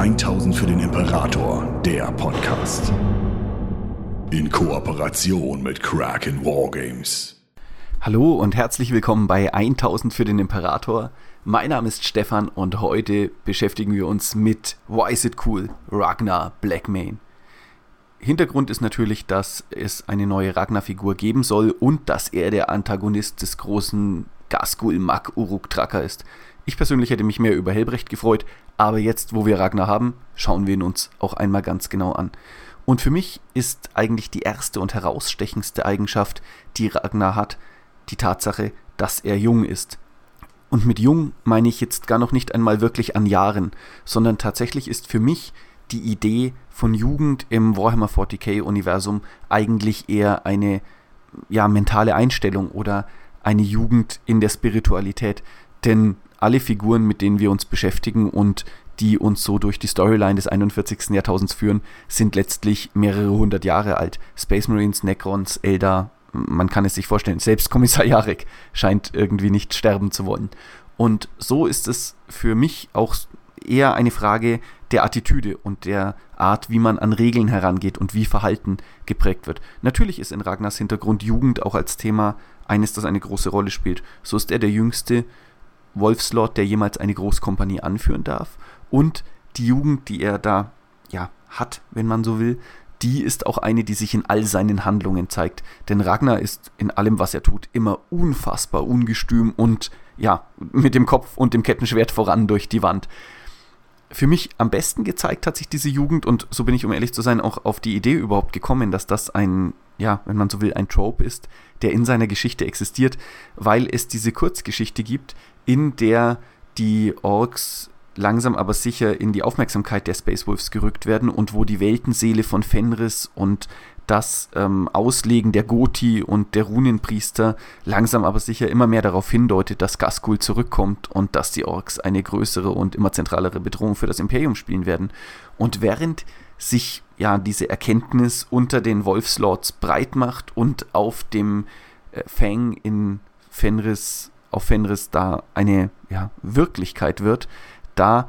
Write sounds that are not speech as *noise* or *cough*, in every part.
1000 für den Imperator, der Podcast. In Kooperation mit Kraken Wargames. Hallo und herzlich willkommen bei 1000 für den Imperator. Mein Name ist Stefan und heute beschäftigen wir uns mit Why is it cool? Ragnar Blackmane. Hintergrund ist natürlich, dass es eine neue Ragnar-Figur geben soll und dass er der Antagonist des großen Gasgul Mag Uruk Tracker ist. Ich persönlich hätte mich mehr über Helbrecht gefreut, aber jetzt, wo wir Ragnar haben, schauen wir ihn uns auch einmal ganz genau an. Und für mich ist eigentlich die erste und herausstechendste Eigenschaft, die Ragnar hat, die Tatsache, dass er jung ist. Und mit jung meine ich jetzt gar noch nicht einmal wirklich an Jahren, sondern tatsächlich ist für mich die Idee von Jugend im Warhammer 40k-Universum eigentlich eher eine ja, mentale Einstellung oder eine Jugend in der Spiritualität. Denn alle Figuren, mit denen wir uns beschäftigen und die uns so durch die Storyline des 41. Jahrtausends führen, sind letztlich mehrere hundert Jahre alt. Space Marines, Necrons, Eldar, man kann es sich vorstellen, selbst Kommissar Jarek scheint irgendwie nicht sterben zu wollen. Und so ist es für mich auch eher eine Frage der Attitüde und der Art, wie man an Regeln herangeht und wie Verhalten geprägt wird. Natürlich ist in Ragnars Hintergrund Jugend auch als Thema eines, das eine große Rolle spielt. So ist er der jüngste Wolfslord, der jemals eine Großkompanie anführen darf. Und die Jugend, die er da ja, hat, wenn man so will, die ist auch eine, die sich in all seinen Handlungen zeigt. Denn Ragnar ist in allem, was er tut, immer unfassbar ungestüm und ja, mit dem Kopf und dem Kettenschwert voran durch die Wand. Für mich am besten gezeigt hat sich diese Jugend und so bin ich, um ehrlich zu sein, auch auf die Idee überhaupt gekommen, dass das ein, ja, wenn man so will, ein Trope ist, der in seiner Geschichte existiert, weil es diese Kurzgeschichte gibt, in der die Orks langsam aber sicher in die Aufmerksamkeit der Space Wolves gerückt werden und wo die Weltenseele von Fenris und das ähm, Auslegen der Goti und der Runenpriester langsam aber sicher immer mehr darauf hindeutet, dass Gaskul zurückkommt und dass die Orks eine größere und immer zentralere Bedrohung für das Imperium spielen werden. Und während sich ja diese Erkenntnis unter den Wolfslords breit macht und auf dem äh, Fang in Fenris auf Fenris da eine ja, Wirklichkeit wird, da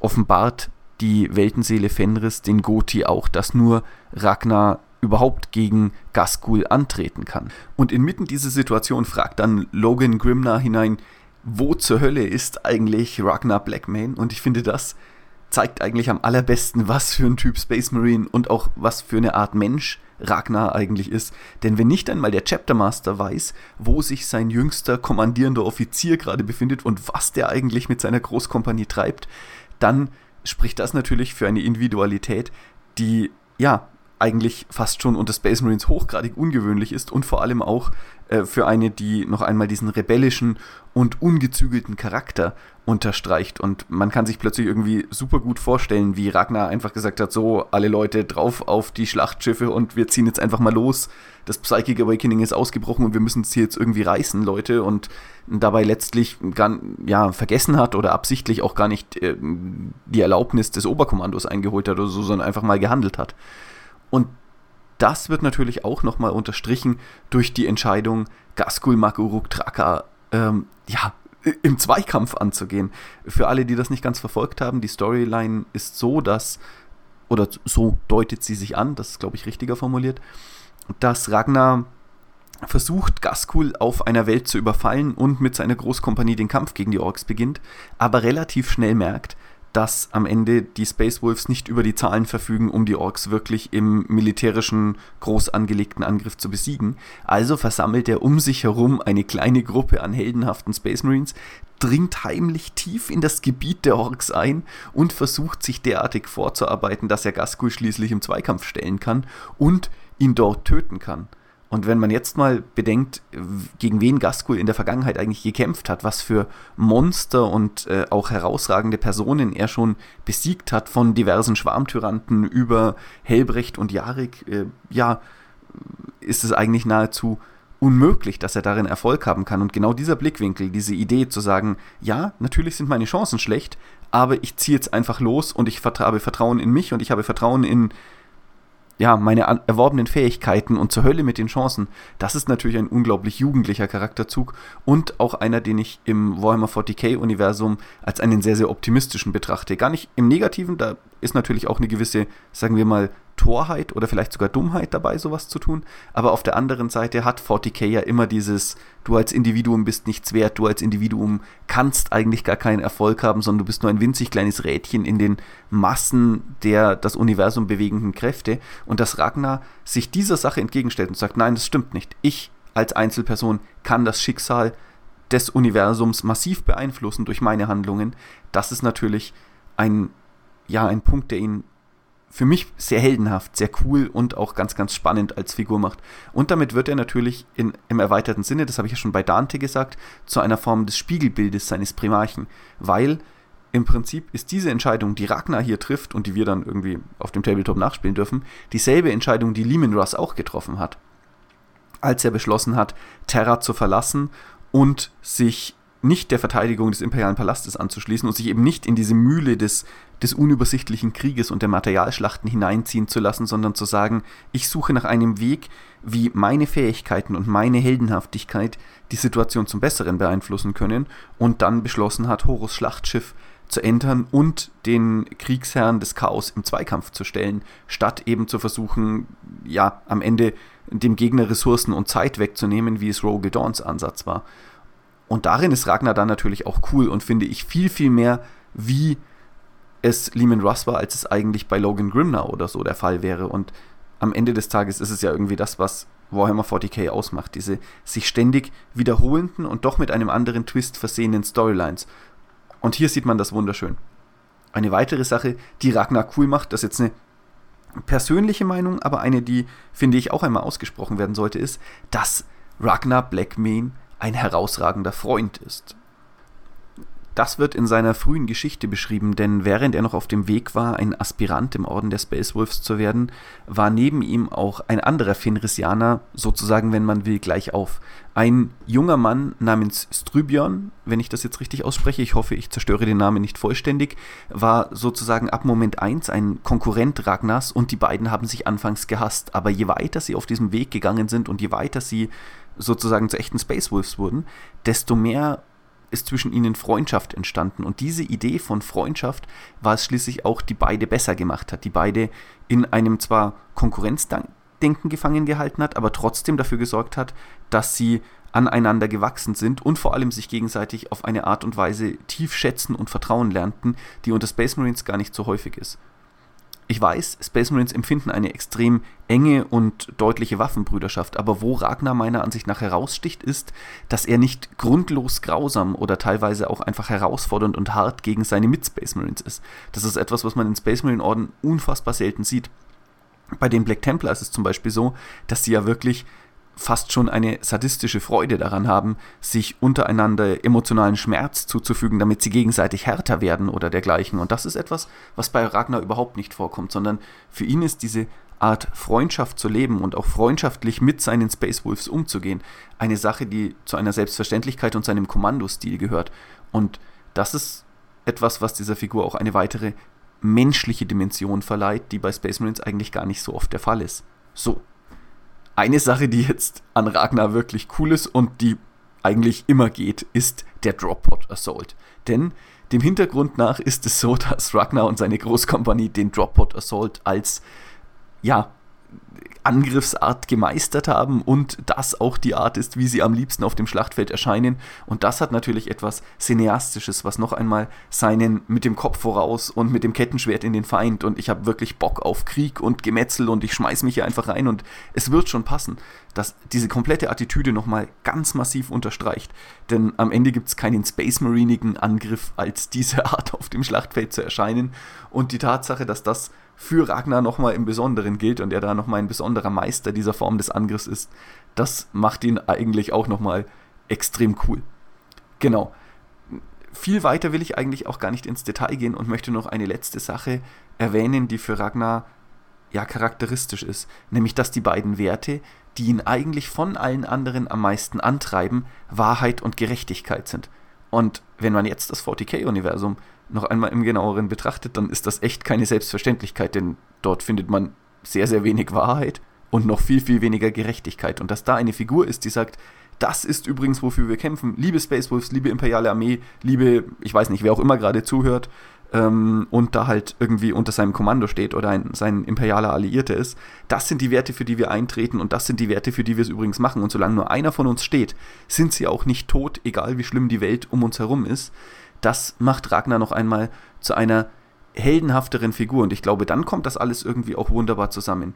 offenbart die Weltenseele Fenris den Goti auch, dass nur Ragnar überhaupt gegen Gaskul antreten kann. Und inmitten dieser Situation fragt dann Logan Grimnar hinein, wo zur Hölle ist eigentlich Ragnar Blackmane? Und ich finde, das zeigt eigentlich am allerbesten, was für ein Typ Space Marine und auch was für eine Art Mensch Ragnar eigentlich ist. Denn wenn nicht einmal der Chapter Master weiß, wo sich sein jüngster kommandierender Offizier gerade befindet und was der eigentlich mit seiner Großkompanie treibt, dann spricht das natürlich für eine Individualität, die ja eigentlich fast schon unter Space Marines hochgradig ungewöhnlich ist und vor allem auch äh, für eine, die noch einmal diesen rebellischen und ungezügelten Charakter unterstreicht. Und man kann sich plötzlich irgendwie super gut vorstellen, wie Ragnar einfach gesagt hat, so alle Leute drauf auf die Schlachtschiffe und wir ziehen jetzt einfach mal los. Das Psychic Awakening ist ausgebrochen und wir müssen es hier jetzt irgendwie reißen, Leute. Und dabei letztlich gar, ja, vergessen hat oder absichtlich auch gar nicht äh, die Erlaubnis des Oberkommandos eingeholt hat oder so, sondern einfach mal gehandelt hat. Und das wird natürlich auch nochmal unterstrichen durch die Entscheidung, Gaskul Maguruk Traka ähm, ja, im Zweikampf anzugehen. Für alle, die das nicht ganz verfolgt haben, die Storyline ist so, dass, oder so deutet sie sich an, das ist, glaube ich, richtiger formuliert, dass Ragnar versucht, Gaskul auf einer Welt zu überfallen und mit seiner Großkompanie den Kampf gegen die Orks beginnt, aber relativ schnell merkt, dass am Ende die Space Wolves nicht über die Zahlen verfügen, um die Orks wirklich im militärischen groß angelegten Angriff zu besiegen. Also versammelt er um sich herum eine kleine Gruppe an heldenhaften Space Marines, dringt heimlich tief in das Gebiet der Orks ein und versucht sich derartig vorzuarbeiten, dass er Gaskul schließlich im Zweikampf stellen kann und ihn dort töten kann. Und wenn man jetzt mal bedenkt, gegen wen Gaskul in der Vergangenheit eigentlich gekämpft hat, was für Monster und äh, auch herausragende Personen er schon besiegt hat, von diversen Schwarmtyranten über Helbrecht und Jarik, äh, ja, ist es eigentlich nahezu unmöglich, dass er darin Erfolg haben kann. Und genau dieser Blickwinkel, diese Idee zu sagen, ja, natürlich sind meine Chancen schlecht, aber ich ziehe jetzt einfach los und ich habe Vertrauen in mich und ich habe Vertrauen in ja, meine erworbenen Fähigkeiten und zur Hölle mit den Chancen, das ist natürlich ein unglaublich jugendlicher Charakterzug und auch einer, den ich im Warhammer 40k-Universum als einen sehr, sehr optimistischen betrachte. Gar nicht im Negativen, da ist natürlich auch eine gewisse, sagen wir mal, Torheit oder vielleicht sogar Dummheit dabei, sowas zu tun. Aber auf der anderen Seite hat 40k ja immer dieses, du als Individuum bist nichts wert, du als Individuum kannst eigentlich gar keinen Erfolg haben, sondern du bist nur ein winzig kleines Rädchen in den Massen der das Universum bewegenden Kräfte. Und dass Ragnar sich dieser Sache entgegenstellt und sagt, nein, das stimmt nicht. Ich als Einzelperson kann das Schicksal des Universums massiv beeinflussen durch meine Handlungen. Das ist natürlich ein, ja, ein Punkt, der ihn für mich sehr heldenhaft, sehr cool und auch ganz, ganz spannend als Figur macht. Und damit wird er natürlich in, im erweiterten Sinne, das habe ich ja schon bei Dante gesagt, zu einer Form des Spiegelbildes seines Primarchen. Weil im Prinzip ist diese Entscheidung, die Ragnar hier trifft und die wir dann irgendwie auf dem Tabletop nachspielen dürfen, dieselbe Entscheidung, die Lehman Russ auch getroffen hat. Als er beschlossen hat, Terra zu verlassen und sich nicht der Verteidigung des imperialen Palastes anzuschließen und sich eben nicht in diese Mühle des, des unübersichtlichen Krieges und der Materialschlachten hineinziehen zu lassen, sondern zu sagen, ich suche nach einem Weg, wie meine Fähigkeiten und meine Heldenhaftigkeit die Situation zum Besseren beeinflussen können und dann beschlossen hat, Horus Schlachtschiff zu entern und den Kriegsherrn des Chaos im Zweikampf zu stellen, statt eben zu versuchen, ja, am Ende dem Gegner Ressourcen und Zeit wegzunehmen, wie es Rogel Dawns Ansatz war. Und darin ist Ragnar dann natürlich auch cool und finde ich viel, viel mehr, wie es Lehman Russ war, als es eigentlich bei Logan Grimner oder so der Fall wäre. Und am Ende des Tages ist es ja irgendwie das, was Warhammer 40k ausmacht. Diese sich ständig wiederholenden und doch mit einem anderen Twist versehenen Storylines. Und hier sieht man das wunderschön. Eine weitere Sache, die Ragnar cool macht, das ist jetzt eine persönliche Meinung, aber eine, die, finde ich, auch einmal ausgesprochen werden sollte, ist, dass Ragnar Blackmane ein herausragender Freund ist. Das wird in seiner frühen Geschichte beschrieben, denn während er noch auf dem Weg war, ein Aspirant im Orden der Space Wolves zu werden, war neben ihm auch ein anderer Fenrisianer, sozusagen, wenn man will, gleich auf. Ein junger Mann namens Strybjörn, wenn ich das jetzt richtig ausspreche, ich hoffe, ich zerstöre den Namen nicht vollständig, war sozusagen ab Moment 1 ein Konkurrent Ragnars und die beiden haben sich anfangs gehasst. Aber je weiter sie auf diesem Weg gegangen sind und je weiter sie sozusagen zu echten Space Wolves wurden, desto mehr ist zwischen ihnen Freundschaft entstanden. Und diese Idee von Freundschaft war es schließlich auch, die beide besser gemacht hat, die beide in einem zwar Konkurrenzdenken gefangen gehalten hat, aber trotzdem dafür gesorgt hat, dass sie aneinander gewachsen sind und vor allem sich gegenseitig auf eine Art und Weise tief schätzen und vertrauen lernten, die unter Space Marines gar nicht so häufig ist. Ich weiß, Space Marines empfinden eine extrem enge und deutliche Waffenbrüderschaft, aber wo Ragnar meiner Ansicht nach heraussticht, ist, dass er nicht grundlos grausam oder teilweise auch einfach herausfordernd und hart gegen seine Mit-Space Marines ist. Das ist etwas, was man in Space Marine Orden unfassbar selten sieht. Bei den Black Templar ist es zum Beispiel so, dass sie ja wirklich fast schon eine sadistische Freude daran haben, sich untereinander emotionalen Schmerz zuzufügen, damit sie gegenseitig härter werden oder dergleichen. Und das ist etwas, was bei Ragnar überhaupt nicht vorkommt, sondern für ihn ist diese Art Freundschaft zu leben und auch freundschaftlich mit seinen Space Wolves umzugehen, eine Sache, die zu einer Selbstverständlichkeit und seinem Kommandostil gehört. Und das ist etwas, was dieser Figur auch eine weitere menschliche Dimension verleiht, die bei Space Marines eigentlich gar nicht so oft der Fall ist. So, eine Sache, die jetzt an Ragnar wirklich cool ist und die eigentlich immer geht, ist der Droppod Assault. Denn dem Hintergrund nach ist es so, *laughs* dass Ragnar und seine Großkompanie den Droppod Assault als ja, Angriffsart gemeistert haben und das auch die Art ist, wie sie am liebsten auf dem Schlachtfeld erscheinen. Und das hat natürlich etwas Cineastisches, was noch einmal seinen mit dem Kopf voraus und mit dem Kettenschwert in den Feind und ich habe wirklich Bock auf Krieg und Gemetzel und ich schmeiß mich hier einfach rein und es wird schon passen, dass diese komplette Attitüde nochmal ganz massiv unterstreicht. Denn am Ende gibt es keinen Space Marinigen Angriff als diese Art auf dem Schlachtfeld zu erscheinen und die Tatsache, dass das für Ragnar nochmal im Besonderen gilt und er da nochmal ein besonderer Meister dieser Form des Angriffs ist, das macht ihn eigentlich auch nochmal extrem cool. Genau. Viel weiter will ich eigentlich auch gar nicht ins Detail gehen und möchte noch eine letzte Sache erwähnen, die für Ragnar ja charakteristisch ist, nämlich dass die beiden Werte, die ihn eigentlich von allen anderen am meisten antreiben, Wahrheit und Gerechtigkeit sind. Und wenn man jetzt das 40k-Universum noch einmal im genaueren betrachtet, dann ist das echt keine Selbstverständlichkeit, denn dort findet man sehr, sehr wenig Wahrheit und noch viel, viel weniger Gerechtigkeit. Und dass da eine Figur ist, die sagt, das ist übrigens, wofür wir kämpfen. Liebe Space Wolves, liebe Imperiale Armee, liebe, ich weiß nicht, wer auch immer gerade zuhört ähm, und da halt irgendwie unter seinem Kommando steht oder ein, sein imperialer Alliierter ist. Das sind die Werte, für die wir eintreten und das sind die Werte, für die wir es übrigens machen. Und solange nur einer von uns steht, sind sie auch nicht tot, egal wie schlimm die Welt um uns herum ist. Das macht Ragnar noch einmal zu einer heldenhafteren Figur. Und ich glaube, dann kommt das alles irgendwie auch wunderbar zusammen.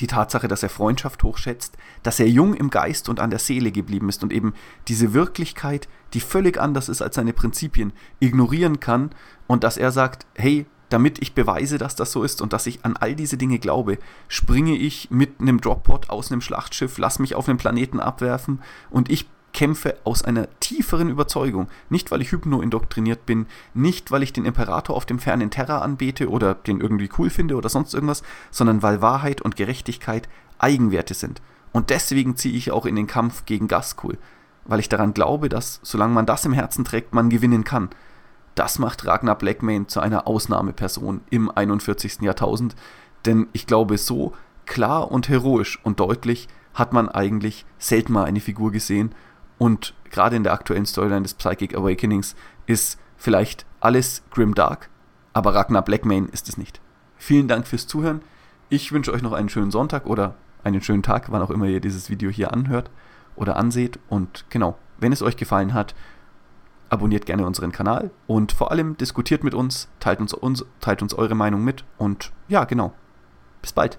Die Tatsache, dass er Freundschaft hochschätzt, dass er jung im Geist und an der Seele geblieben ist und eben diese Wirklichkeit, die völlig anders ist als seine Prinzipien, ignorieren kann und dass er sagt, hey, damit ich beweise, dass das so ist und dass ich an all diese Dinge glaube, springe ich mit einem Droppod aus einem Schlachtschiff, lass mich auf einen Planeten abwerfen und ich kämpfe aus einer tieferen Überzeugung. Nicht, weil ich hypno-indoktriniert bin, nicht, weil ich den Imperator auf dem fernen Terra anbete oder den irgendwie cool finde oder sonst irgendwas, sondern weil Wahrheit und Gerechtigkeit Eigenwerte sind. Und deswegen ziehe ich auch in den Kampf gegen Gaskul, weil ich daran glaube, dass, solange man das im Herzen trägt, man gewinnen kann. Das macht Ragnar Blackmane zu einer Ausnahmeperson im 41. Jahrtausend, denn ich glaube, so klar und heroisch und deutlich hat man eigentlich selten mal eine Figur gesehen und gerade in der aktuellen Storyline des Psychic Awakenings ist vielleicht alles grimdark, aber Ragnar Blackmane ist es nicht. Vielen Dank fürs Zuhören. Ich wünsche euch noch einen schönen Sonntag oder einen schönen Tag, wann auch immer ihr dieses Video hier anhört oder anseht. Und genau, wenn es euch gefallen hat, abonniert gerne unseren Kanal und vor allem diskutiert mit uns, teilt uns, uns, teilt uns eure Meinung mit und ja, genau. Bis bald.